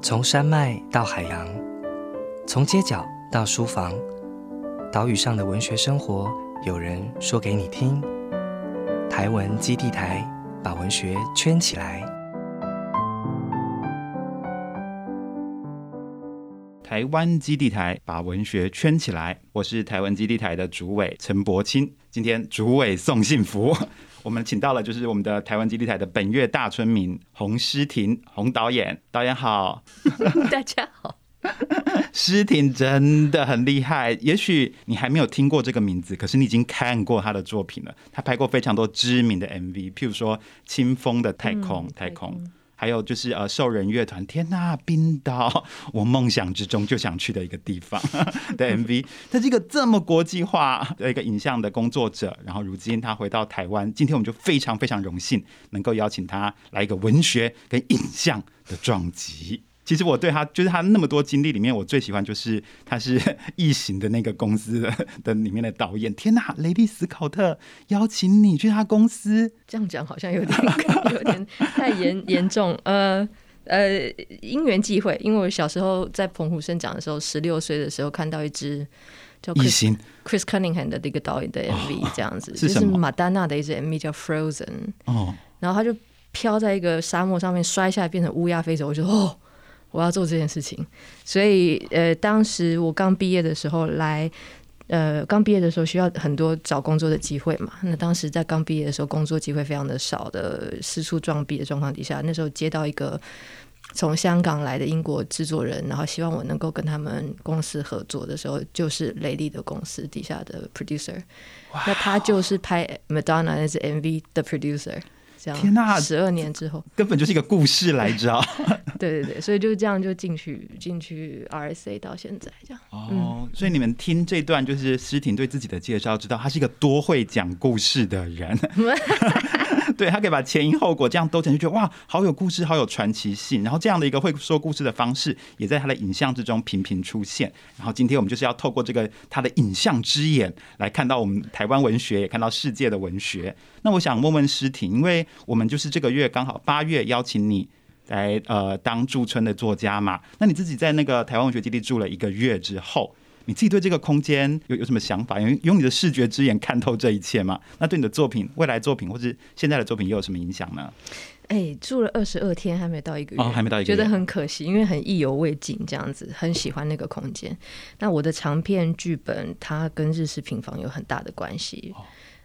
从山脉到海洋，从街角到书房，岛屿上的文学生活，有人说给你听。台文基地台把文学圈起来。台湾基地台把文学圈起来。我是台湾基地台的主委陈柏清。今天主委送幸福，我们请到了就是我们的台湾基地台的本月大村民洪诗婷洪导演。导演好，大家好。诗婷真的很厉害，也许你还没有听过这个名字，可是你已经看过他的作品了。他拍过非常多知名的 MV，譬如说《清风的太空》，太空。还有就是呃，兽人乐团，天呐，冰岛，我梦想之中就想去的一个地方的 MV。他是一个这么国际化的一个影像的工作者，然后如今他回到台湾，今天我们就非常非常荣幸能够邀请他来一个文学跟影像的撞击。其实我对他，就是他那么多经历里面，我最喜欢就是他是 异形的那个公司的的里面的导演。天哪，雷利斯考特邀请你去他公司，这样讲好像有点有点太严严重。呃呃，因缘际会，因为我小时候在澎湖生长的时候，十六岁的时候看到一支叫异形 Chris Cunningham 的这个导演的 MV，这样子就是马丹娜的一支 MV 叫 Frozen。哦，然后他就飘在一个沙漠上面摔下来，变成乌鸦飞走，我就哦。我要做这件事情，所以呃，当时我刚毕业的时候来，呃，刚毕业的时候需要很多找工作的机会嘛。那当时在刚毕业的时候，工作机会非常的少的，四处撞壁的状况底下，那时候接到一个从香港来的英国制作人，然后希望我能够跟他们公司合作的时候，就是雷利的公司底下的 producer，那他就是拍 Madonna 那支 MV 的 producer。天呐！十二年之后，根本就是一个故事来着。对对对，所以就是这样就进去进去 RSA 到现在这样。哦，所以你们听这段就是诗婷对自己的介绍，知道他是一个多会讲故事的人。对他可以把前因后果这样都讲，就觉得哇，好有故事，好有传奇性。然后这样的一个会说故事的方式，也在他的影像之中频频出现。然后今天我们就是要透过这个他的影像之眼，来看到我们台湾文学，也看到世界的文学。那我想问问诗婷，因为我们就是这个月刚好八月邀请你来呃当驻村的作家嘛，那你自己在那个台湾文学基地住了一个月之后。你自己对这个空间有有什么想法？用用你的视觉之眼看透这一切吗？那对你的作品、未来作品或者现在的作品又有什么影响呢？哎，住了二十二天还没到一个月，哦，还没到一个月，觉得很可惜，因为很意犹未尽，这样子很喜欢那个空间。那我的长篇剧本它跟日式平房有很大的关系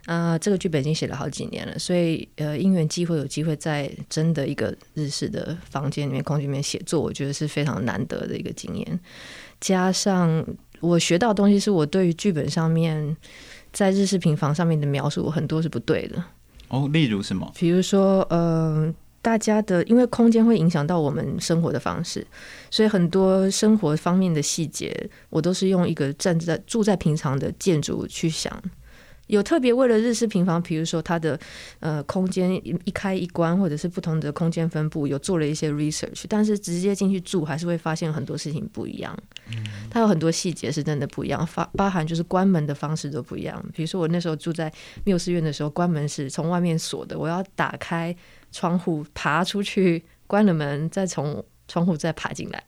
啊，这个剧本已经写了好几年了，所以呃，因缘机会有机会在真的一个日式的房间里面、空间里面写作，我觉得是非常难得的一个经验，加上。我学到的东西是我对于剧本上面在日式平房上面的描述很多是不对的哦，例如什么？比如说，呃，大家的因为空间会影响到我们生活的方式，所以很多生活方面的细节，我都是用一个站在住在平常的建筑去想。有特别为了日式平房，比如说它的呃空间一开一关，或者是不同的空间分布，有做了一些 research，但是直接进去住还是会发现很多事情不一样。嗯，它有很多细节是真的不一样，发包含就是关门的方式都不一样。比如说我那时候住在缪斯院的时候，关门是从外面锁的，我要打开窗户爬出去，关了门再从窗户再爬进来。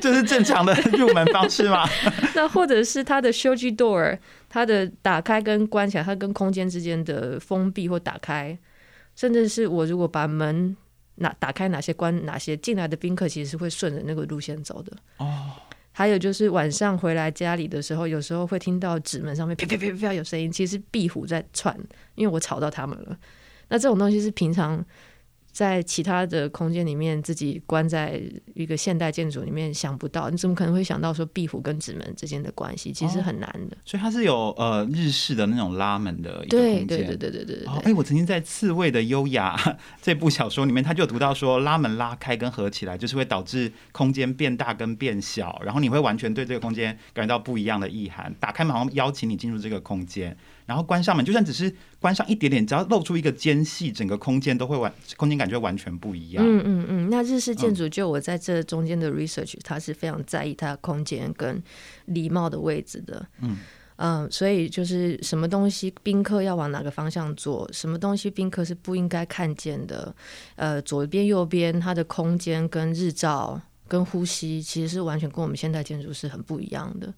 这是正常的 入门方式吗？那或者是它的 shoji door。它的打开跟关起来，它跟空间之间的封闭或打开，甚至是我如果把门哪打开，哪些关，哪些进来的宾客其实是会顺着那个路线走的。哦，还有就是晚上回来家里的时候，有时候会听到纸门上面 啪啪啪啪有声音，其实壁虎在窜，因为我吵到他们了。那这种东西是平常。在其他的空间里面，自己关在一个现代建筑里面，想不到，你怎么可能会想到说壁虎跟纸门之间的关系？其实很难的。所以它是有呃日式的那种拉门的一个空间。对对对对对对。哎，我曾经在《刺猬的优雅》这部小说里面，他就有读到说，拉门拉开跟合起来，就是会导致空间变大跟变小，然后你会完全对这个空间感觉到不一样的意涵。打开门，好像邀请你进入这个空间。然后关上门，就算只是关上一点点，只要露出一个间隙，整个空间都会完，空间感觉完全不一样。嗯嗯嗯。那日式建筑，就我在这中间的 research，它是非常在意它的空间跟礼貌的位置的。嗯嗯，所以就是什么东西宾客要往哪个方向坐，什么东西宾客是不应该看见的。呃，左边右边它的空间跟日照。跟呼吸，其实是完全跟我们现代建筑是很不一样的。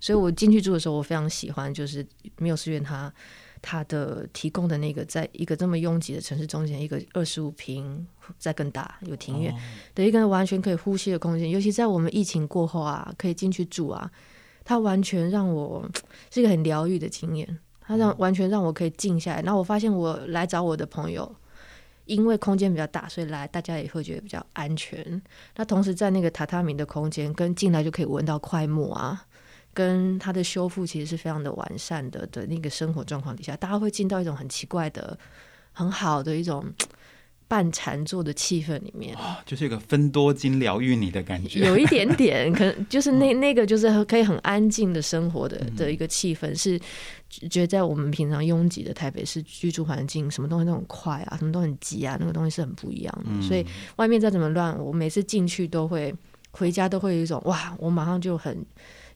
所以我进去住的时候，我非常喜欢，就是缪斯院它它的提供的那个，在一个这么拥挤的城市中间，一个二十五平再更大有庭院的一个完全可以呼吸的空间。尤其在我们疫情过后啊，可以进去住啊，它完全让我是一个很疗愈的经验。它让完全让我可以静下来。然后我发现我来找我的朋友。因为空间比较大，所以来大家也会觉得比较安全。那同时在那个榻榻米的空间，跟进来就可以闻到快木啊，跟它的修复其实是非常的完善的的那个生活状况底下，大家会进到一种很奇怪的、很好的一种。半禅坐的气氛里面，就是一个分多金疗愈你的感觉，有一点点，可能就是 那那个就是可以很安静的生活的的一个气氛，是觉得在我们平常拥挤的台北市居住环境，什么东西都很快啊，什么都很急啊，那个东西是很不一样的。所以外面再怎么乱，我每次进去都会回家都会有一种哇，我马上就很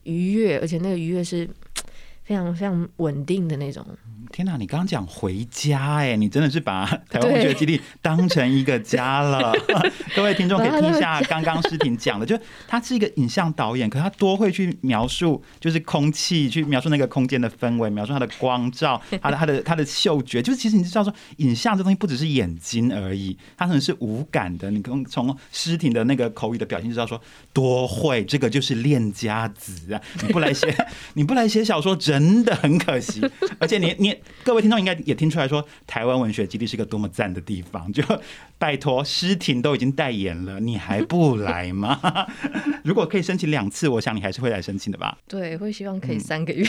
愉悦，而且那个愉悦是 非常非常稳定的那种。天哪！你刚刚讲回家，哎，你真的是把台湾文学基地当成一个家了。各位听众可以听一下刚刚诗婷讲的，就他是一个影像导演，可他多会去描述，就是空气，去描述那个空间的氛围，描述它的光照，他的他的 他的嗅觉。就是其实你知道说，影像这东西不只是眼睛而已，它可能是无感的。你从从诗婷的那个口语的表现知道说，多会，这个就是练家子啊！你不来写，你不来写小说，真的很可惜。而且你你。各位听众应该也听出来说，台湾文学基地是个多么赞的地方。就拜托，诗婷都已经代言了，你还不来吗？如果可以申请两次，我想你还是会来申请的吧？对，会希望可以三个月。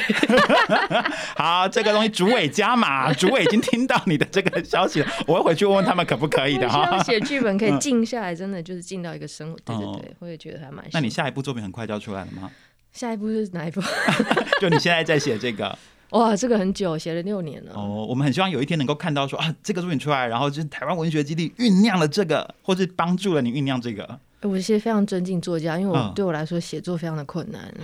好，这个东西主委加码，主委已经听到你的这个消息了，我会回去问问他们可不可以的哈。写剧本可以静下来，真的就是静到一个生活。对对对，我也觉得还蛮。那你下一部作品很快就要出来了吗？下一部是哪一部？就你现在在写这个。哇，这个很久，写了六年了。哦，我们很希望有一天能够看到说啊，这个作品出来，然后就是台湾文学基地酝酿了这个，或是帮助了你酝酿这个。我其实非常尊敬作家，因为我对我来说写作非常的困难，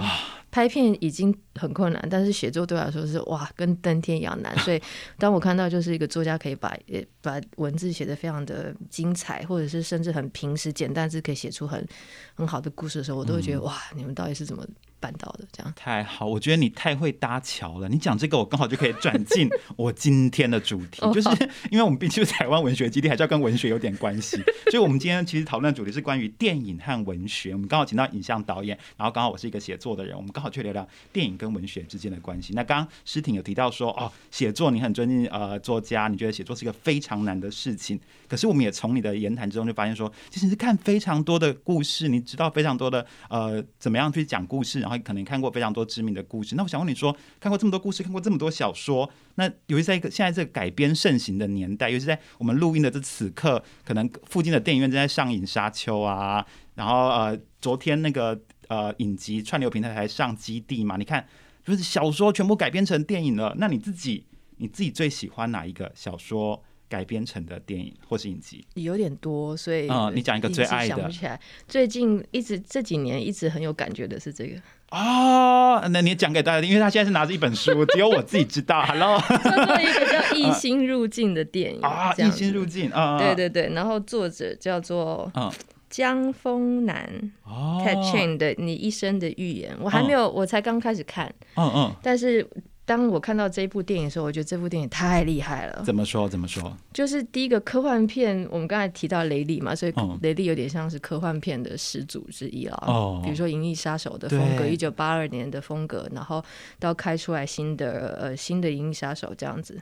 拍片已经很困难，但是写作对我来说是哇，跟登天一样难。所以当我看到就是一个作家可以把把文字写的非常的精彩，或者是甚至很平时简单字可以写出很很好的故事的时候，我都会觉得哇，你们到底是怎么？办到的这样太好，我觉得你太会搭桥了。你讲这个，我刚好就可以转进 我今天的主题，就是因为我们毕竟是台湾文学基地，还是要跟文学有点关系。所以，我们今天其实讨论的主题是关于电影和文学。我们刚好请到影像导演，然后刚好我是一个写作的人，我们刚好去聊聊电影跟文学之间的关系。那刚刚诗婷有提到说，哦，写作你很尊敬呃作家，你觉得写作是一个非常难的事情。可是我们也从你的言谈之中就发现说，其实是看非常多的故事，你知道非常多的呃怎么样去讲故事。然后可能看过非常多知名的故事，那我想问你说，看过这么多故事，看过这么多小说，那尤其在一个现在这个改编盛行的年代，尤其在我们录音的这此刻，可能附近的电影院正在上映《沙丘》啊，然后呃，昨天那个呃影集串流平台才上《基地》嘛？你看，就是小说全部改编成电影了，那你自己你自己最喜欢哪一个小说？改编成的电影或是影集有点多，所以嗯，你讲一个最爱的。想不起来，最近一直这几年一直很有感觉的是这个哦。那你讲给大家听，因为他现在是拿着一本书，只有我自己知道。Hello，叫做一个叫《异星入境》的电影啊，《异星入境》啊，对对对。然后作者叫做江峰南哦 c a t c h i n 的《你一生的预言》，我还没有，我才刚开始看，嗯嗯，但是。当我看到这部电影的时候，我觉得这部电影太厉害了。怎么说？怎么说？就是第一个科幻片，我们刚才提到雷利嘛，所以雷利有点像是科幻片的始祖之一了。哦，比如说《银翼杀手》的风格，一九八二年的风格，然后到开出来新的呃新的《银翼杀手》这样子。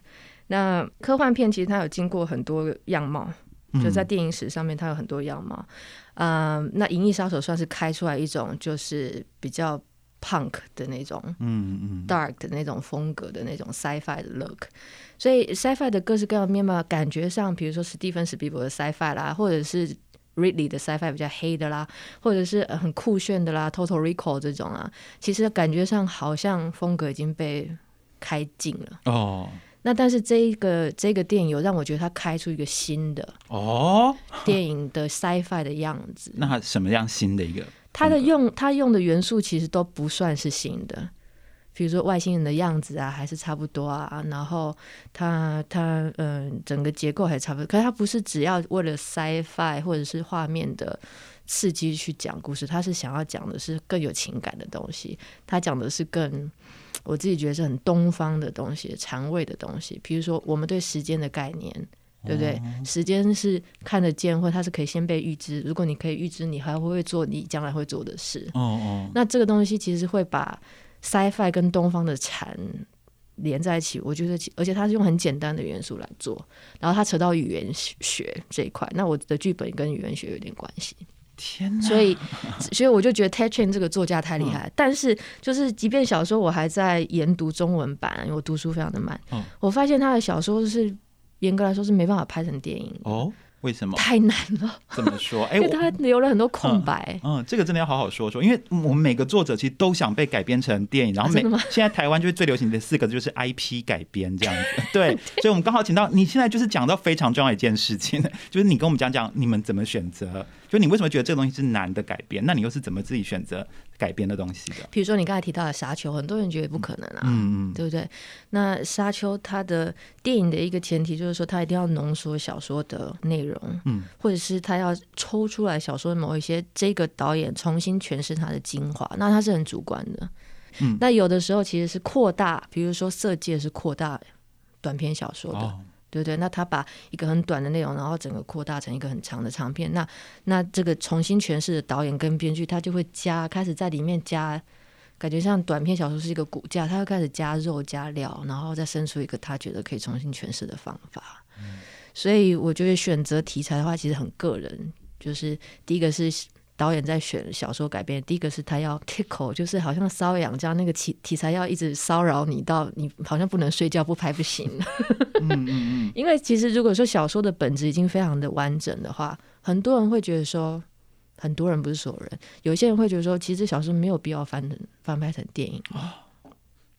那科幻片其实它有经过很多样貌，就在电影史上面它有很多样貌。嗯，那《银翼杀手》算是开出来一种就是比较。punk 的那种，嗯嗯，dark 的那种风格的那种 sci-fi 的 look，所以 sci-fi 的各式各样的面貌，感觉上，比如说史蒂芬史皮伯的 sci-fi 啦，或者是 Ridley 的 sci-fi 比较黑的啦，或者是很酷炫的啦，Total Recall 这种啊，其实感觉上好像风格已经被开尽了哦。那但是这一个这个电影有让我觉得它开出一个新的哦电影的 sci-fi 的样子。那什么样新的一个？它的用它用的元素其实都不算是新的，比如说外星人的样子啊，还是差不多啊。然后它它嗯，整个结构还差不多。可是它不是只要为了 sci-fi 或者是画面的刺激去讲故事，它是想要讲的是更有情感的东西。它讲的是更我自己觉得是很东方的东西，禅味的东西。比如说我们对时间的概念。对不对？时间是看得见，或它是可以先被预知。如果你可以预知，你还会不会做你将来会做的事？哦哦。那这个东西其实会把 sci-fi 跟东方的禅连在一起。我觉得，而且它是用很简单的元素来做，然后它扯到语言学这一块。那我的剧本跟语言学有点关系。天哪！所以，所以我就觉得 Tetchin 这个作家太厉害。但是，就是即便小说我还在研读中文版，因为我读书非常的慢。我发现他的小说是。严格来说是没办法拍成电影哦，为什么？太难了。怎么说？哎，因为他留了很多空白。嗯，这个真的要好好说说，因为我们每个作者其实都想被改编成电影，然后每 现在台湾就是最流行的四个就是 IP 改编这样子。对，所以我们刚好请到你现在就是讲到非常重要一件事情，就是你跟我们讲讲你们怎么选择，就你为什么觉得这个东西是难的改编？那你又是怎么自己选择？改编的东西的，比如说你刚才提到的《沙丘》，很多人觉得不可能啊，嗯嗯，对不对？那《沙丘》它的电影的一个前提就是说，它一定要浓缩小说的内容，嗯，或者是它要抽出来小说的某一些，这个导演重新诠释它的精华，那它是很主观的，嗯。那有的时候其实是扩大，比如说《色戒》是扩大短篇小说的。对不对？那他把一个很短的内容，然后整个扩大成一个很长的长片。那那这个重新诠释的导演跟编剧，他就会加开始在里面加，感觉像短篇小说是一个骨架，他会开始加肉加料，然后再生出一个他觉得可以重新诠释的方法。所以我觉得选择题材的话，其实很个人。就是第一个是。导演在选小说改编，第一个是他要 tickle，就是好像瘙痒这样，那个题题材要一直骚扰你到你好像不能睡觉，不拍不行。嗯嗯嗯。因为其实如果说小说的本质已经非常的完整的话，很多人会觉得说，很多人不是所有人，有些人会觉得说，其实小说没有必要翻成翻拍成电影，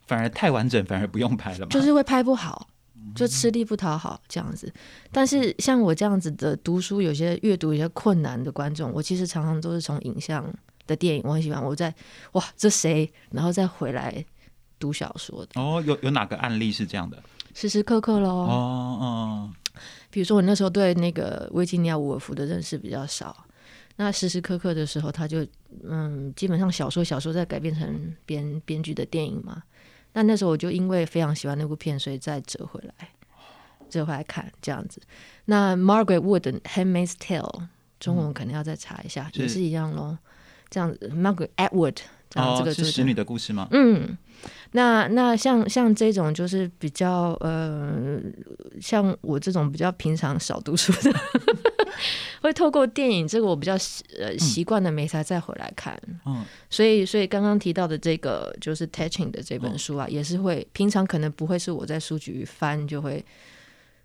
反而太完整，反而不用拍了嘛，就是会拍不好。就吃力不讨好这样子，但是像我这样子的读书，有些阅读有些困难的观众，我其实常常都是从影像的电影，我很喜欢。我在哇，这谁？然后再回来读小说的。哦，有有哪个案例是这样的？时时刻刻喽。哦哦。比如说我那时候对那个维吉尼亚·伍尔夫的认识比较少，那时时刻刻的时候，他就嗯，基本上小说小说在改编成编编剧的电影嘛。那那时候我就因为非常喜欢那部片，所以再折回来，折回来看这样子。那 Margaret Wood 的《Handmaid's Tale》中文肯定要再查一下，也是一样喽。这样子，Margaret Atwood 这样这个是使女的故事吗？嗯，那那像像这种就是比较呃，像我这种比较平常少读书的。会透过电影这个我比较呃习惯的美才再回来看，嗯，所以所以刚刚提到的这个就是 Touching 的这本书啊，也是会平常可能不会是我在书局翻就会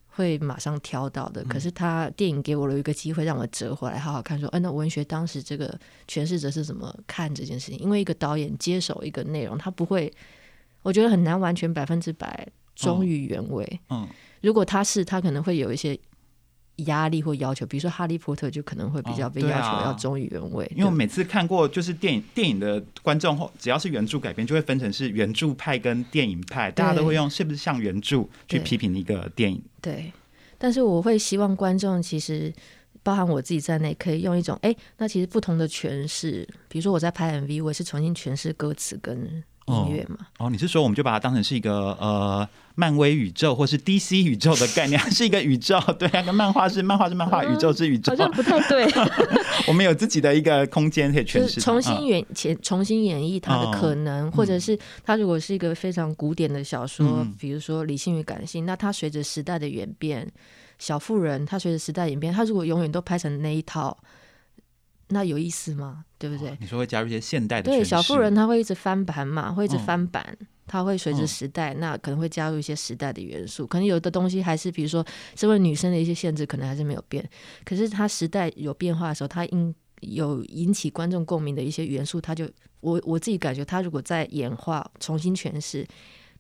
会马上挑到的，可是他电影给我了一个机会让我折回来好好看，说，嗯，那文学当时这个诠释者是怎么看这件事情？因为一个导演接手一个内容，他不会，我觉得很难完全百分之百忠于原味，嗯，如果他是，他可能会有一些。压力或要求，比如说《哈利波特》就可能会比较被要求要忠于原味。因为我每次看过就是电影电影的观众后，只要是原著改编，就会分成是原著派跟电影派，大家都会用是不是像原著去批评一个电影。对，但是我会希望观众其实包含我自己在内，可以用一种哎，那其实不同的诠释，比如说我在拍 MV，我也是重新诠释歌词跟。音乐嘛？哦，你是说我们就把它当成是一个呃漫威宇宙或是 DC 宇宙的概念，是一个宇宙？对啊，跟漫画是漫画是漫画，宇宙是宇宙，好像不太对。我们有自己的一个空间可以诠释，重新演前重新演绎它的可能，或者是它如果是一个非常古典的小说，比如说理性与感性，那它随着时代的演变，小妇人它随着时代演变，它如果永远都拍成那一套。那有意思吗？对不对？你说会加入一些现代的对小妇人，他会一直翻盘嘛，会一直翻版，他会随着时代，那可能会加入一些时代的元素。可能有的东西还是，比如说身为女生的一些限制，可能还是没有变。可是他时代有变化的时候，他应有引起观众共鸣的一些元素，他就我我自己感觉，他如果在演化、重新诠释，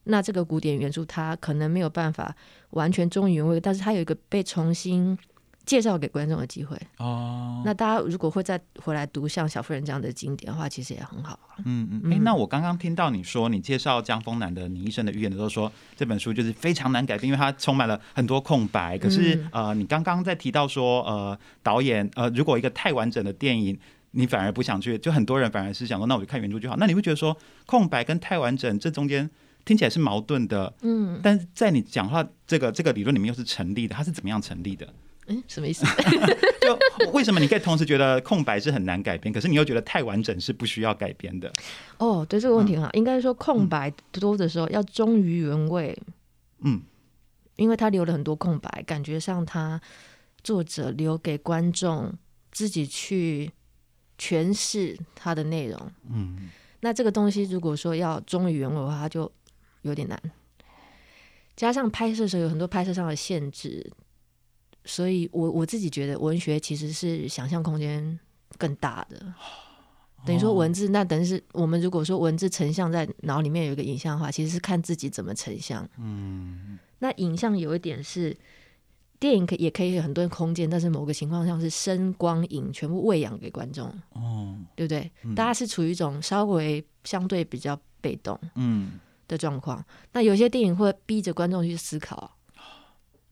那这个古典元素，它可能没有办法完全忠于原味，但是它有一个被重新。介绍给观众的机会。哦，那大家如果会再回来读像《小妇人》这样的经典的话，其实也很好啊。嗯嗯，哎、那我刚刚听到你说你介绍江丰南的《你一生的预言》的时候，说这本书就是非常难改编，因为它充满了很多空白。可是、嗯呃，你刚刚在提到说，呃，导演呃，如果一个太完整的电影。你反而不想去，就很多人反而是想说，那我就看原著就好。那你会觉得说，空白跟太完整这中间听起来是矛盾的，嗯但是在你讲话这个这个理论里面又是成立的，它是怎么样成立的？嗯，什么意思？就为什么你可以同时觉得空白是很难改编，可是你又觉得太完整是不需要改编的？哦，对这个问题很好，应该说空白多的时候要忠于原味，嗯因为他留了很多空白，感觉上他作者留给观众自己去诠释他的内容。嗯那这个东西如果说要忠于原味的话，它就有点难。加上拍摄的时候有很多拍摄上的限制，所以我我自己觉得文学其实是想象空间更大的。等于说文字，那等于是我们如果说文字成像在脑里面有一个影像的话，其实是看自己怎么成像。嗯那影像有一点是，电影可也可以有很多空间，但是某个情况下是声光影全部喂养给观众，哦对不对？嗯大家是处于一种稍微相对比较被动嗯的状况。那有些电影会逼着观众去思考，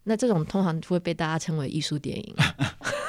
那这种通常会被大家称为艺术电影。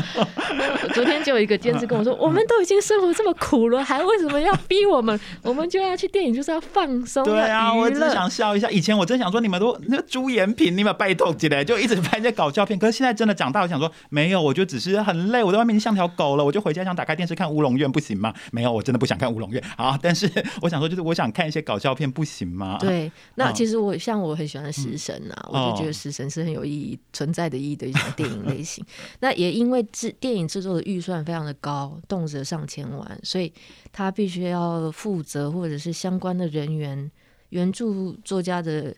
昨天就有一个监制跟我说：“我们都已经生活这么苦了，还为什么要逼我们？我们就要去电影，就是要放松，对啊。我只是想笑一下。以前我真想说，你们都那个朱延平，你们拜托起来，就一直拍那些搞笑片。可是现在真的长大，我想说，没有，我就只是很累，我在外面像条狗了，我就回家想打开电视看《乌龙院》，不行吗？没有，我真的不想看《乌龙院》啊，但是我想说，就是我想看一些搞笑片，不行吗？对，那嗯其实我像我很喜欢食神啊，我就觉哦得食神是很有意义、存在的意义的一种电影类型。那也因为制电影制作的预算非常的高，动辄上千万，所以他必须要负责或者是相关的人员、原著作家的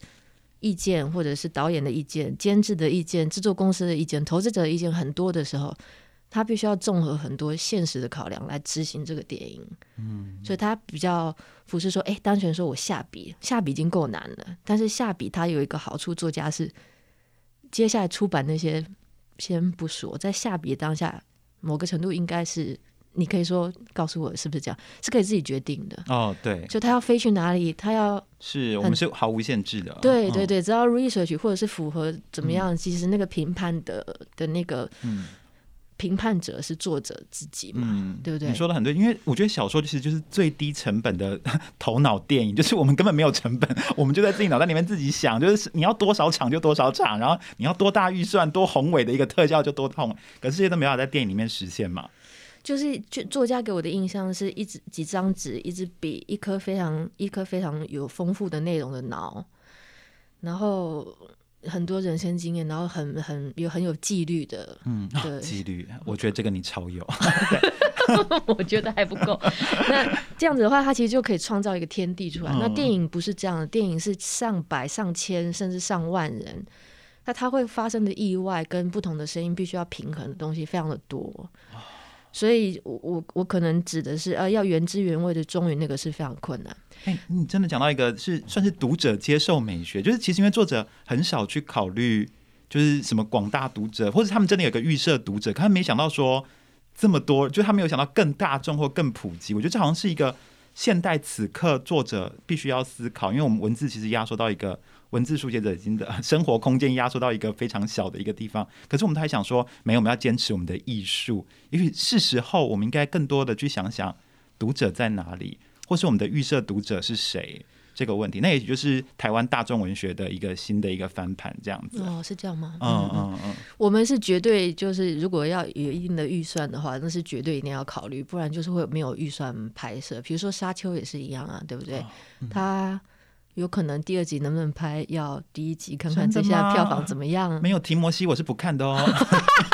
意见，或者是导演的意见、监制的意见、制作公司的意见、投资者的意见很多的时候。他必须要综合很多现实的考量来执行这个电影，嗯，所以他比较不是说，哎、单纯说我下笔，下笔已经够难了。但是下笔他有一个好处，作家是接下来出版那些先不说，在下笔当下，某个程度应该是你可以说告诉我是不是这样，是可以自己决定的。哦，对，就他要飞去哪里，他要是我们是毫无限制的。嗯，对对对，只要 research 或者是符合怎么样，其实那个评判的的那个嗯评判者是作者自己嘛，嗯，对不对你说的很对，因为我觉得小说其实就是最低成本的 头脑电影，就是我们根本没有成本，我们就在自己脑袋里面自己想，就是你要多少场就多少场，然后你要多大预算、多宏伟的一个特效就多痛，可是这些都没办法在电影里面实现嘛。就是就作家给我的印象是一支几张纸、一支笔、一颗非常一颗非常有丰富的内容的脑，然后很多人生经验，然后很很有很有纪律的，嗯，对纪律，我觉得这个你超有。我觉得还不够。那这样子的话，它其实就可以创造一个天地出来。嗯那电影不是这样的，电影是上百、上千甚至上万人，那它会发生的意外跟不同的声音必须要平衡的东西非常的多。所以我，我我可能指的是，呃，要原汁原味的忠于那个是非常困难。哎、你真的讲到一个是算是读者接受美学，就是其实因为作者很少去考虑，就是什么广大读者，或者他们真的有个预设读者，可他没想到说这么多，就他没有想到更大众或更普及。我觉得这好像是一个现代此刻作者必须要思考，因为我们文字其实压缩到一个文字书写者已经的 生活空间压缩到一个非常小的一个地方，可是我们还想说，没有，我们要坚持我们的艺术。也许是时候，我们应该更多的去想想读者在哪里。或是我们的预设读者是谁这个问题，那也许就是台湾大众文学的一个新的一个翻盘这样子。哦，是这样吗？嗯嗯嗯，我们是绝对就是，如果要有一定的预算的话，那是绝对一定要考虑，不然就是会没有预算拍摄。比如说《沙丘》也是一样啊，对不对？哦嗯它有可能第二集能不能拍，要第一集看看这下票房怎么样。没有提摩西我是不看的哦。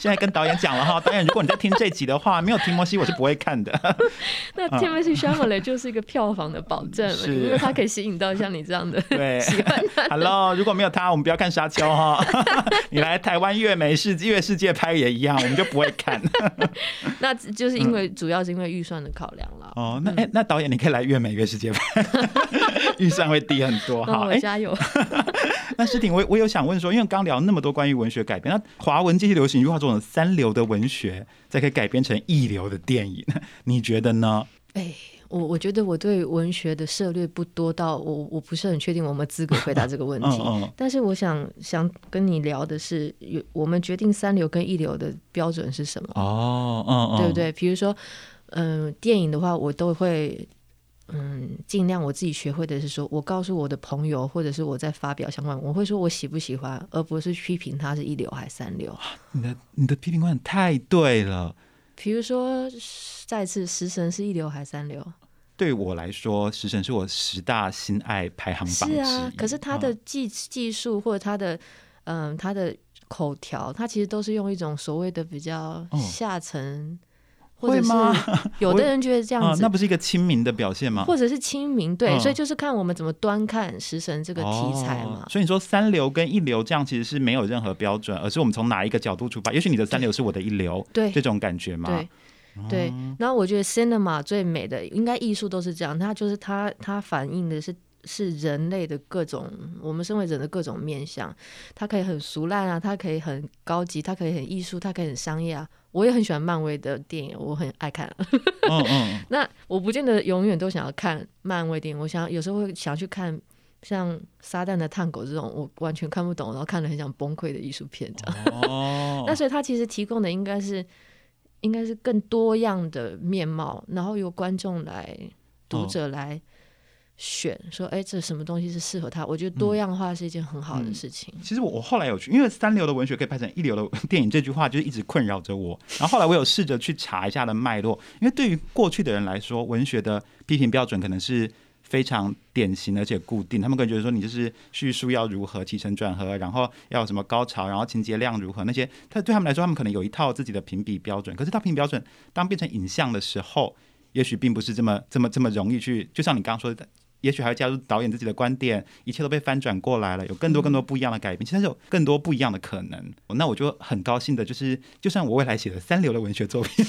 现在跟导演讲了哈，导演，如果你在听这集的话，没有提摩西，我是不会看的。那 Timothy Chalamet 就是一个票房的保证了，是因为他可以吸引到像你这样的对喜欢他。Hello，如果没有他，我们不要看沙丘哈。你来台湾越美世越世界拍也一样，我们就不会看。那就是因为主要是因为预算的考量了。哦，那哎、那导演你可以来越美越世界拍，预算会低很多。哈，加油！那诗婷，我我有想问说，因为刚聊那么多关于文学改编，那华文这些流行一句话说，三流的文学才可以改编成一流的电影，你觉得呢？哎，我我觉得我对文学的涉略不多到我我不是很确定我们资格回答这个问题。嗯嗯，但是我想想跟你聊的是，有我们决定三流跟一流的标准是什么？哦，嗯嗯，对不？对？比如说，嗯、电影的话，我都会，嗯，尽量我自己学会的是说，我告诉我的朋友，或者是我在发表相关，我会说我喜不喜欢，而不是批评他是一流还是三流。你的你的批评观太对了。比如说，再次，食神是一流还是三流？对我来说，《食神》是我十大心爱排行榜。是啊，可是他的嗯技技术或者他的，嗯，他的口条，他其实都是用一种所谓的比较哦下层，或者吗 有的人觉得这样啊，子那不是一个亲民的表现吗？或者是亲民，对，嗯所以就是看我们怎么端看食神这个题材嘛哦。所以你说三流跟一流这样其实是没有任何标准，而是我们从哪一个角度出发？也许你的三流是我的一流，对这种感觉吗？对对，然后我觉得 cinema 最美的，应该艺术都是这样，它就是它它反映的是是人类的各种，我们身为人的各种面相，它可以很俗烂啊，它可以很高级，它可以很艺术，它可以很商业啊。我也很喜欢漫威的电影，我很爱看。嗯嗯，那我不见得永远都想要看漫威电影，我想有时候会想去看像《撒旦的探狗》这种我完全看不懂，然后看了很想崩溃的艺术片这样。哦，那所以它其实提供的应该是应该是更多样的面貌，然后由观众来、读者来选，说哎，这什么东西是适合他？我觉得多样化是一件很好的事情。其实我我后来有去，因为三流的文学可以拍成一流的 电影这句话，就是一直困扰着我。然后后来我有试着去查一下的脉络，因为对于过去的人来说，文学的批评标准可能是非常典型而且固定，他们可能觉得说你就是叙述要如何起承转合，然后要有什么高潮，然后情节量如何那些，他对他们来说，他们可能有一套自己的评比标准。可是，他评比标准当变成影像的时候，也许并不是这么这么这么容易去，就像你刚刚说的。也许还要加入导演自己的观点，一切都被翻转过来了，有更多更多不一样的改变，其实有更多不一样的可能。那我就很高兴的，就是就算我未来写的三流的 文学作品，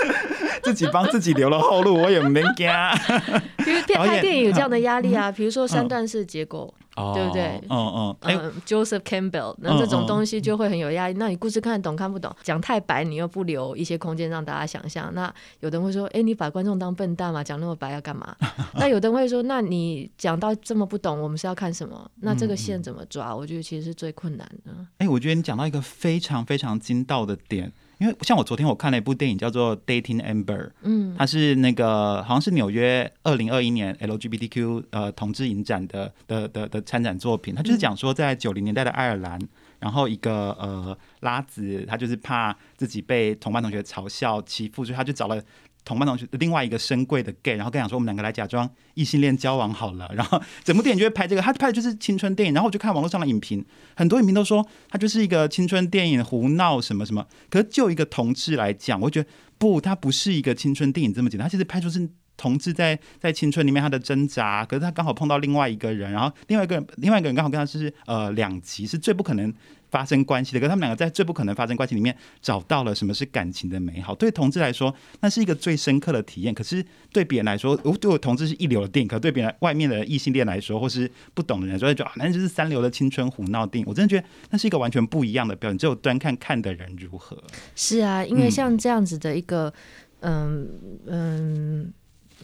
自己帮自己留了后路，我也没加。因为电拍电影有这样的压力啊，比如说三段式结构，哦对不对嗯嗯，哎、嗯，Joseph Campbell，那嗯这种嗯东西就会很有压力。那你故事看得懂看不懂，讲太白，你又不留一些空间让大家想象。那有的人会说，哎，你把观众当笨蛋嘛，讲那么白要干嘛？那有的人会说，那你讲到这么不懂，我们是要看什么？那这个线怎么抓？我觉得其实是最困难的。哎、我觉得你讲到一个非常非常精到的点，因为像我昨天我看了一部电影叫做《Dating Amber》，嗯，它是那个好像是纽约二零二一年 LGBTQ 呃同志影展的的的的参展作品，它就是讲说在九零年代的爱尔兰。然后一个呃拉子，他就是怕自己被同班同学嘲笑欺负，所以他就找了同班同学另外一个深柜的 gay，然后跟讲说我们两个来假装异性恋交往好了。然后整部电影就会拍这个，他拍的就是青春电影。然后我就看网络上的影评，很多影评都说他就是一个青春电影，胡闹什么什么。可是就一个同志来讲，我觉得不，他不是一个青春电影这么简单，他其实拍出是。同志在在青春里面他的挣扎，可是他刚好碰到另外一个人，然后另外一个人另外一个人刚好跟他是呃两极，是最不可能发生关系的。可是他们两个在最不可能发生关系里面找到了什么是感情的美好。对同志来说，那是一个最深刻的体验。可是对别人来说，我对我同志是一流的电影，可对别人外面的异性恋来说，或是不懂的人来说，就觉得啊，那就是三流的青春胡闹电影。我真的觉得那是一个完全不一样的表演，只有端看看的人如何。是啊，因为像这样子的一个，嗯嗯。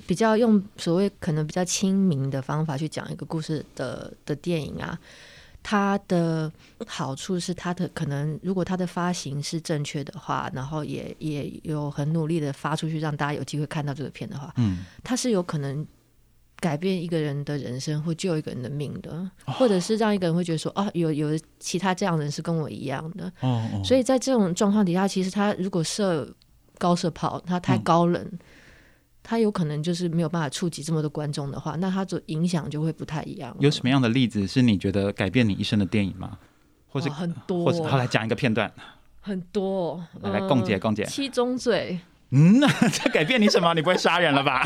比较用所谓可能比较亲民的方法去讲一个故事的的电影啊，它的好处是它的可能如果它的发行是正确的话，然后也也有很努力的发出去，让大家有机会看到这个片的话，嗯，它是有可能改变一个人的人生或救一个人的命的，或者是让一个人会觉得说啊，有有其他这样的人是跟我一样的，哦哦。所以在这种状况底下，其实他如果射高射炮，他太高冷，他有可能就是没有办法触及这么多观众的话，那他的影响就会不太一样。有什么样的例子是你觉得改变你一生的电影吗？或是很多或者他来讲一个片段。很多、哦，来来共解呃共解七宗罪。嗯，这 改变你什么？你不会杀人了吧？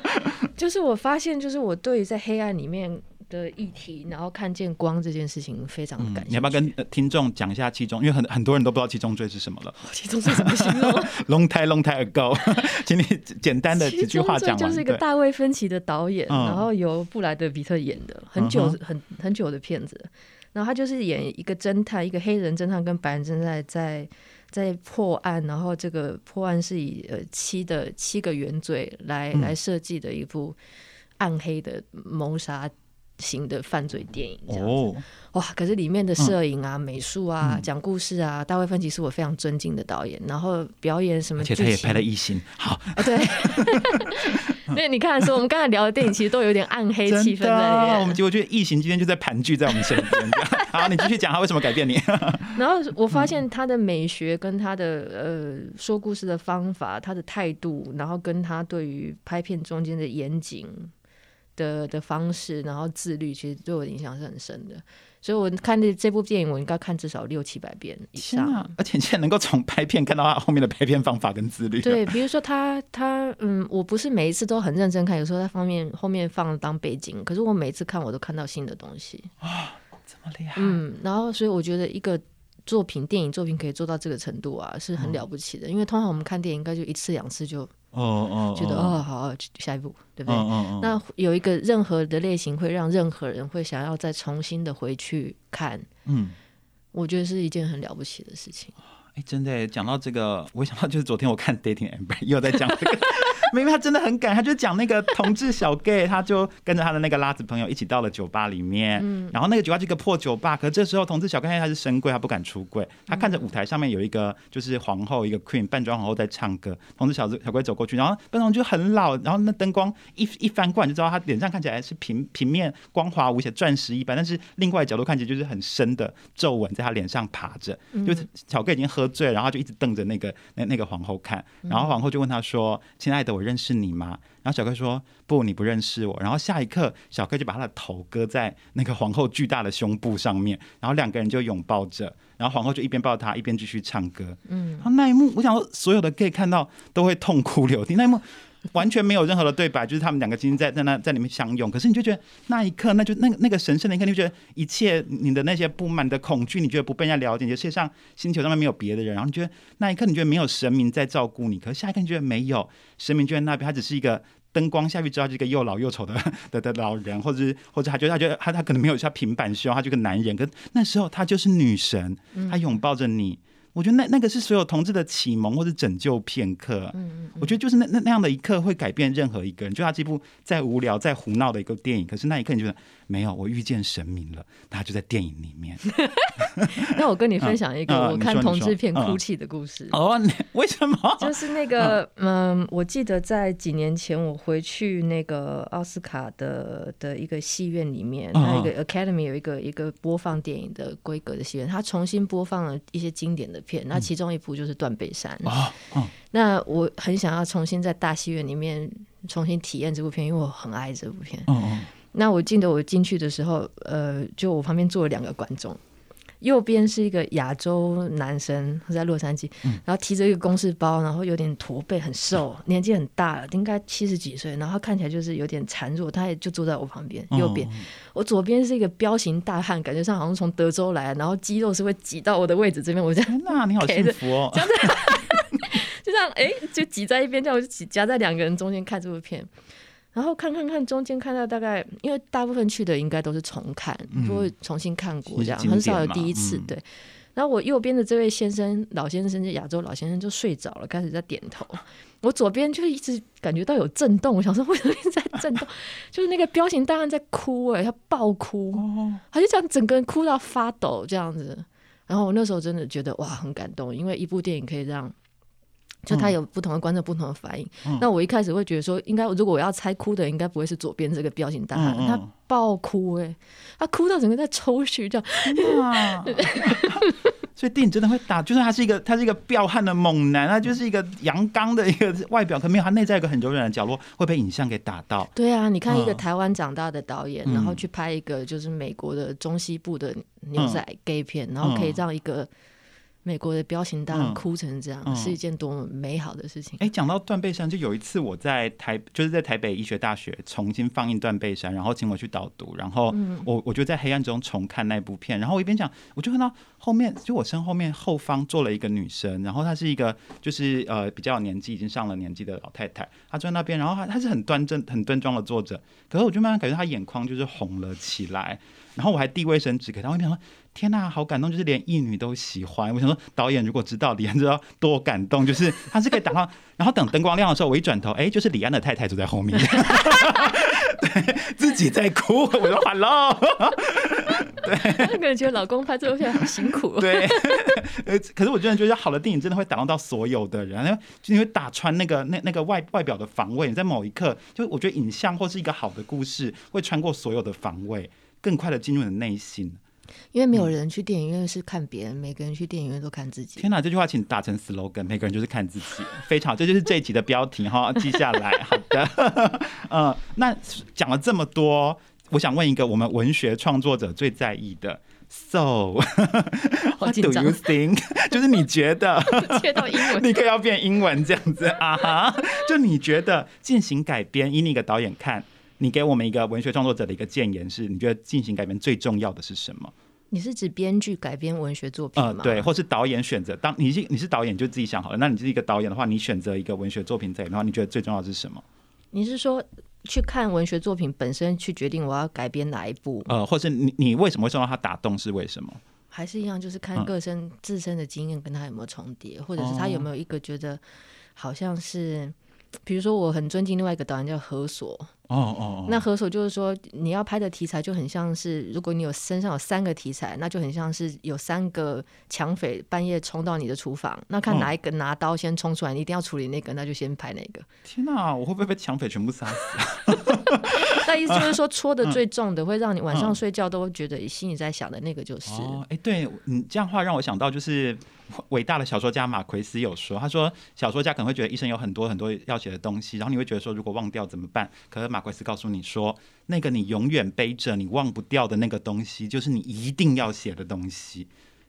就是我发现，就是我对于在黑暗里面的议题，然后看见光这件事情非常的感兴趣。嗯你要不要跟呃听众讲一下七中？因为很很多人都不知道七中罪是什么了。七中罪怎么形容？Long time, long time ago，请你简单的几句话讲就是一个大卫芬奇的导演，嗯然后由布莱德比特演的，很久、嗯很很久的片子。然后他就是演一个侦探，一个黑人侦探跟白人侦探在在破案，然后这个破案是以呃七的七个原罪来、嗯来设计的一部暗黑的谋杀型的犯罪电影。这样子哦，哇！可是里面的摄影啊、美术啊、嗯讲故事啊，大卫芬奇是我非常尊敬的导演。然后表演什么剧情，而且他也拍了《异形》，好，啊，对。那你看，说我们刚才聊的电影其实都有点暗黑气氛在里的，面。我们结果觉得《异形》今天就在盘踞在我们身边。好，你继续讲他为什么改变你。然后我发现他的美学跟他的呃说故事的方法、他的态度，然后跟他对于拍片中间的严谨的的方式，然后自律，其实对我的影响是很深的。所以我看这这部电影，我应该看至少六七百遍以上。啊！而且你现在能够从拍片看到他后面的拍片方法跟自律。对，比如说他他嗯，我不是每一次都很认真看，有时候他方面后面放当背景，可是我每次看我都看到新的东西啊。这么厉害。嗯，然后所以我觉得一个作品电影作品可以做到这个程度啊，是很嗯了不起的。因为通常我们看电影应该就一次两次就哦哦，觉得哦好，下一步对不对？那有一个任何的类型会让任何人会想要再重新的回去看，嗯，我觉得是一件很了不起的事情。哎，真的讲到这个，我想到就是昨天我看 Dating Amber 又在讲这个，明明他真的很敢，他就讲那个同志小 gay，他就跟着他的那个拉子朋友一起到了酒吧里面，嗯然后那个酒吧是一个破酒吧，可这时候同志小 gay 他是深柜，他不敢出柜，他看着舞台上面有一个就是皇后，一个 queen 扮装皇后在唱歌，同志小小龟走过去，然后扮装就很老，然后那灯光一一翻过来就知道他脸上看起来是平平面光滑无瑕钻石一般，但是另外角度看起来就是很深的皱纹在他脸上爬着，就是小 gay 已经喝醉了，然后他就一直瞪着那个那那个皇后看，然后皇后就问他说：“亲爱的，我认识你吗？”然后小 gay 说：“不，你不认识我。”然后下一刻，小 gay 就把他的头搁在那个皇后巨大的胸部上面，然后两个人就拥抱着，然后皇后就一边抱他一边继续唱歌。嗯，然后那一幕，我想说，所有的 gay 看到都会痛哭流涕。那一幕。完全没有任何的对白，就是他们两个今天在在那在里面相拥。可是你就觉得那一刻，那就那个那个神圣的一刻，你就觉得一切你的那些不满、的恐惧，你觉得不被人家了解，你的世界上星球上面没有别的人，然后你觉得那一刻你觉得没有神明在照顾你，可是下一刻你觉得没有神明就在那边，他只是一个。灯光下去之后，就是一个又老又丑的 的的老人，或者是或者他觉得他觉得他他可能没有像平板胸，他就个男人，可是那时候他就是女神，他拥抱着你。我觉得那那个是所有同志的启蒙或者拯救片刻。嗯嗯我觉得就是那那那样的一刻会改变任何一个人。就他这部再无聊、再胡闹的一个电影，可是那一刻你觉得没有，我遇见神明了，他就在电影里面。那我跟你分享一个我看同志片嗯哭泣的故事。哦，你为什么？就是那个，嗯，我记得在几年前，我回去那个奥斯卡的的一个戏院里面，嗯它一个 Academy 有一个一个播放电影的规格的戏院，它重新播放了一些经典的片，那其中一部就是《断背山》。那我很想要重新在大戏院里面重新体验这部片，因为我很爱这部片。嗯嗯，那我记得我进去的时候，呃，就我旁边坐了两个观众，右边是一个亚洲男生，他在洛杉矶，然后提着一个公事包，然后有点驼背，很瘦，年纪很大了，应该七十几岁，然后他看起来就是有点孱弱，他也就坐在我旁边，右边，我左边是一个彪形大汉，感觉上好像从德州来，然后肌肉是会挤到我的位置这边，我这样天哪，你好幸福哦！就这样，哎、就挤在一边，这样我就挤夹在两个人中间看这部片，然后看看看中间看到大概，因为大部分去的应该都是重看，不会重新看过这样，很少有第一次、嗯对。然后我右边的这位先生，老先生，就亚洲老先生就睡着了，开始在点头。我左边就一直感觉到有震动，我想说为什么一直在震动？就是那个彪形大汉在哭、哎，他爆哭，他就这样整个人哭到发抖这样子。然后我那时候真的觉得哇，很感动，因为一部电影可以让。就他有不同的观众不同的反应，那我一开始会觉得说，应该如果我要猜哭的，应该不会是左边这个彪形大汉，他爆哭哎、他哭到整个在抽搐，这样哇 所以电影真的会打，就算他是一个他是一个彪悍的猛男，他就是一个阳刚的一个外表，可没有他内在一个很柔软的角落，会被影像给打到。对啊，你看一个嗯。台湾长大的导演，嗯然后去拍一个就是美国的中西部的牛仔 gay 片，然后可以让一个美国的彪形大哭成这样，嗯是一件多么美好的事情。哎，讲到断背山，就有一次我在台，就是在台北医学大学重新放映断背山，然后请我去导读，然后嗯我我就在黑暗中重看那部片，然后我一边讲，我就看到后面，就我身后面后方坐了一个女生，然后她是一个就是呃比较有年纪，已经上了年纪的老太太，她坐在那边，然后她她是很端正、很端庄的坐着，可是我就慢慢感觉她眼眶就是红了起来，然后我还递卫生纸给她，我一边说。天呐、好感动！就是连义女都喜欢。我想说，导演如果知道李安知道多感动，就是他是可以打到，然后等灯光亮的时候，我一转头，哎、就是李安的太太坐在后面，对，自己在哭。我说 “hello”，那个人觉得老公拍这部片很辛苦、哦。对，呃，可是我真的觉得好的电影真的会打动到所有的人，因为就你会打穿那个那那个外外表的防卫，你在某一刻，就我觉得影像或是一个好的故事，会穿过所有的防卫，更快的进入你的内心。因为没有人去电影院是看别人，每个人去电影院都看自己。天哪，这句话请打成 slogan，每个人就是看自己，非常好，这就是这一集的标题哈，记下来。好的，嗯，那讲了这么多，我想问一个我们文学创作者最在意的，so what do you think？就是你觉得切到英文，立刻要变英文这样子啊哈？就你觉得进行改编，以你一个导演看，你给我们一个文学创作者的一个建言是，你觉得进行改编最重要的是什么？你是指编剧改编文学作品呃，吗？对，或是导演选择，当你是你是导演，就自己想好了。那你是一个导演的话，你选择一个文学作品在的话，你觉得最重要的是什么？你是说去看文学作品本身，去决定我要改编哪一部，呃，或是你你为什么会受到他打动？是为什么？还是一样，就是看嗯个身自身的经验跟他有没有重叠，或者是他有没有一个觉得好像是，比如说我很尊敬另外一个导演叫何所，哦哦哦，那何首就是说，你要拍的题材就很像是，如果你有身上有三个题材，那就很像是有三个抢匪半夜冲到你的厨房，那看嗯哪一个拿刀先冲出来，你一定要处理那个，那就先拍那个。天哪、我会不会被抢匪全部杀死？那意思就是说，戳的最重的，会让你晚上嗯睡觉都觉得心里在想的那个就是。哦，哎，对你这样话让我想到，就是伟大的小说家马奎斯有说，他说小说家可能会觉得一生有很多很多要写的东西，然后你会觉得说如果忘掉怎么办？可是马奎斯告诉你说，那个你永远背着你忘不掉的那个东西，就是你一定要写的东西。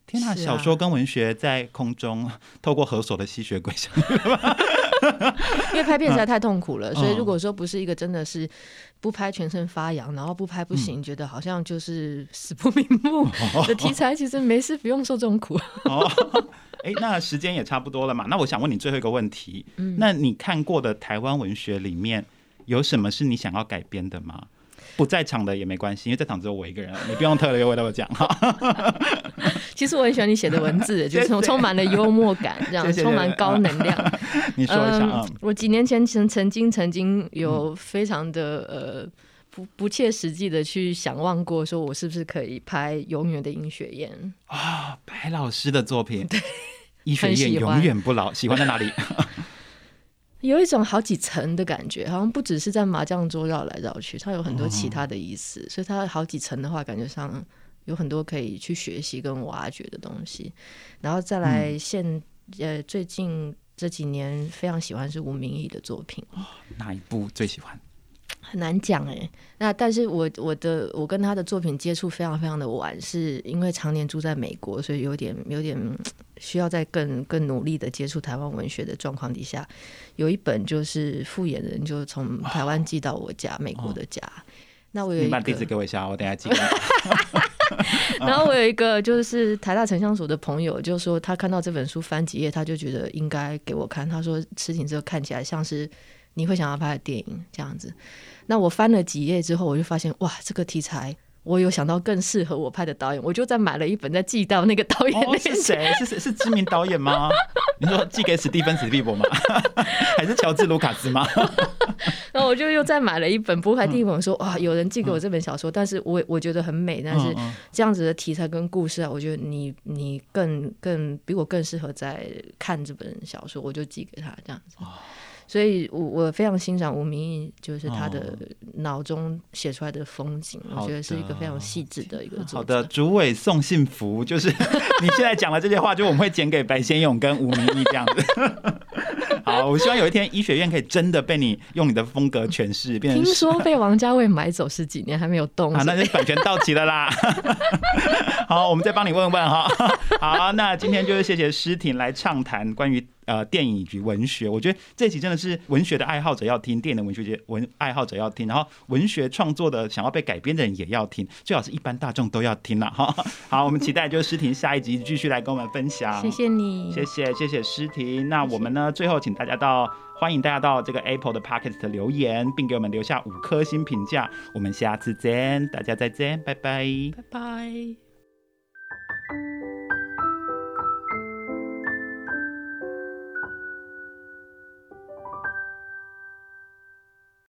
天哪、啊小说跟文学在空中透过何所的吸血鬼相遇，因为拍片实在太痛苦了，嗯所以如果说不是一个真的是不拍全身发痒，然后不拍不嗯行，觉得好像就是死不瞑目的题材，其实没事不用受这种苦。哦，哎，那时间也差不多了嘛，那我想问你最后一个问题，嗯那你看过的台湾文学里面有什么是你想要改编的吗？不在场的也没关系，因为在场只有我一个人，你不用特别为我讲哈。其实我很喜欢你写的文字，就是充充满了幽默感，这样充满高能量。你说一下啊、我几年前曾曾经曾经有非常的呃不不切实际的去想望过，说我是不是可以拍《永远的尹雪燕》。啊，白老师的作品，医学很院永远不老，喜欢在哪里？有一种好几层的感觉，好像不只是在麻将桌绕来绕去，它有很多其他的意思，所以它好几层的话，感觉上有很多可以去学习跟挖掘的东西。然后再来现、呃最近这几年非常喜欢是吴明义的作品，哪一部最喜欢？很难讲哎。那但是我我的我跟他的作品接触非常非常的晚，是因为常年住在美国，所以有点有点嗯需要在更更努力的接触台湾文学的状况底下，有一本就是《复眼人》，就从台湾寄到我家，美国的家。那我有一你把地址，给我一下，我等下寄。然后我有一个就是台大城乡所的朋友，就说他看到这本书翻几页，他就觉得应该给我看。他说痴情这个看起来像是你会想要拍的电影这样子。那我翻了几页之后，我就发现哇，这个题材我有想到更适合我拍的导演，我就再买了一本，再寄到那个导演哦，那边。是谁？是谁？是知名导演吗？你说寄给史蒂芬·史蒂伯吗？还是乔治·卢卡斯吗？然后我就又再买了一本，不过还第一本说哇，有人寄给我这本小说，但是我我觉得很美，但是这样子的题材跟故事啊，我觉得你你更更比我更适合在看这本小说，我就寄给他这样子。所以我，我非常欣赏吴明义，就是他的脑中写出来的风景，好我觉得是一个非常细致的一个作好的，者。主委送幸福，就是 你现在讲的这些话，就我们会剪给白先勇跟吴明义这样子。好，我希望有一天医学院可以真的被你用你的风格诠释，变成听说被王家卫买走十几年还没有动 啊，那就版权到期了啦。好，我们再帮你问问哈。好，那今天就是谢谢诗婷来畅谈关于呃电影以及文学。我觉得这期真的是文学的爱好者要听，电影的文学界文爱好者要听，然后文学创作的想要被改编的人也要听，最好是一般大众都要听了哈。好，我们期待就是诗婷下一集继续来跟我们分享。谢谢你，谢谢谢谢诗婷。那我们呢，最后请大家到欢迎大家到这个 Apple 的 Podcast 留言，并给我们留下五颗星评价。我们下次见，大家再见，拜拜，拜拜。